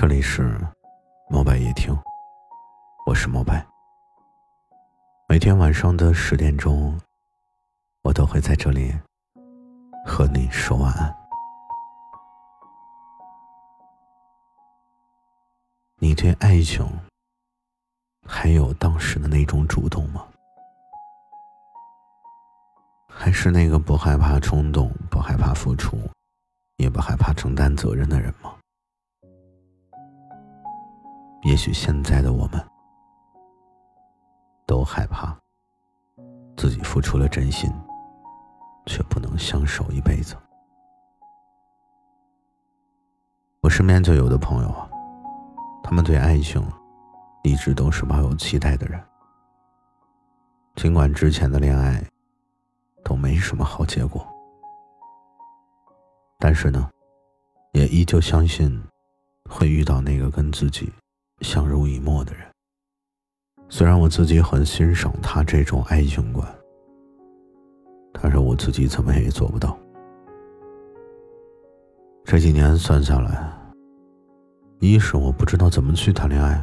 这里是猫白夜听，我是猫白。每天晚上的十点钟，我都会在这里和你说晚安。你对爱情还有当时的那种主动吗？还是那个不害怕冲动、不害怕付出、也不害怕承担责任的人吗？也许现在的我们，都害怕自己付出了真心，却不能相守一辈子。我身边就有的朋友啊，他们对爱情一直都是抱有期待的人，尽管之前的恋爱都没什么好结果，但是呢，也依旧相信会遇到那个跟自己。相濡以沫的人，虽然我自己很欣赏他这种爱情观，但是我自己怎么也做不到。这几年算下来，一是我不知道怎么去谈恋爱，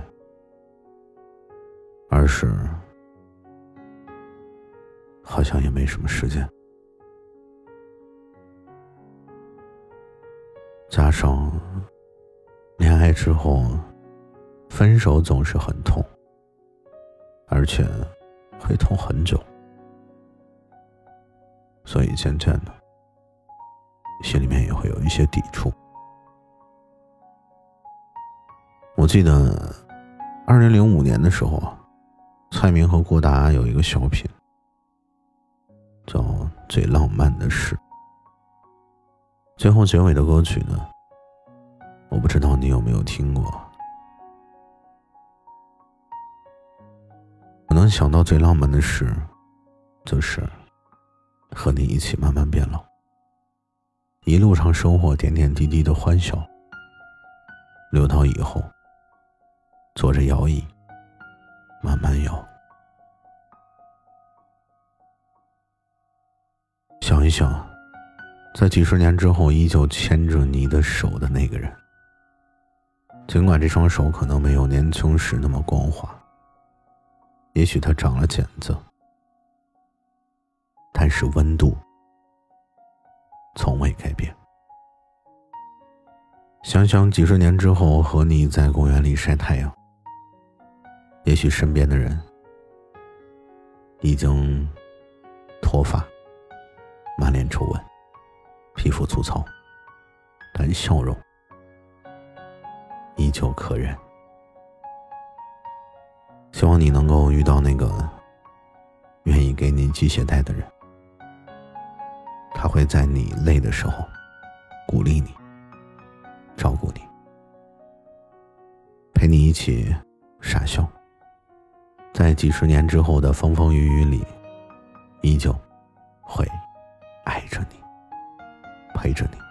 二是好像也没什么时间，加上恋爱之后。分手总是很痛，而且会痛很久，所以渐渐的，心里面也会有一些抵触。我记得，二零零五年的时候啊，蔡明和郭达有一个小品，叫《最浪漫的事》，最后结尾的歌曲呢，我不知道你有没有听过。能想到最浪漫的事，就是和你一起慢慢变老。一路上收获点点滴滴的欢笑，留到以后，坐着摇椅慢慢摇。想一想，在几十年之后依旧牵着你的手的那个人，尽管这双手可能没有年轻时那么光滑。也许它长了茧子，但是温度从未改变。想想几十年之后和你在公园里晒太阳，也许身边的人已经脱发、满脸皱纹、皮肤粗糙，但笑容依旧可人。希望你能够遇到那个愿意给你系鞋带的人，他会在你累的时候鼓励你、照顾你、陪你一起傻笑，在几十年之后的风风雨雨里，依旧会爱着你、陪着你。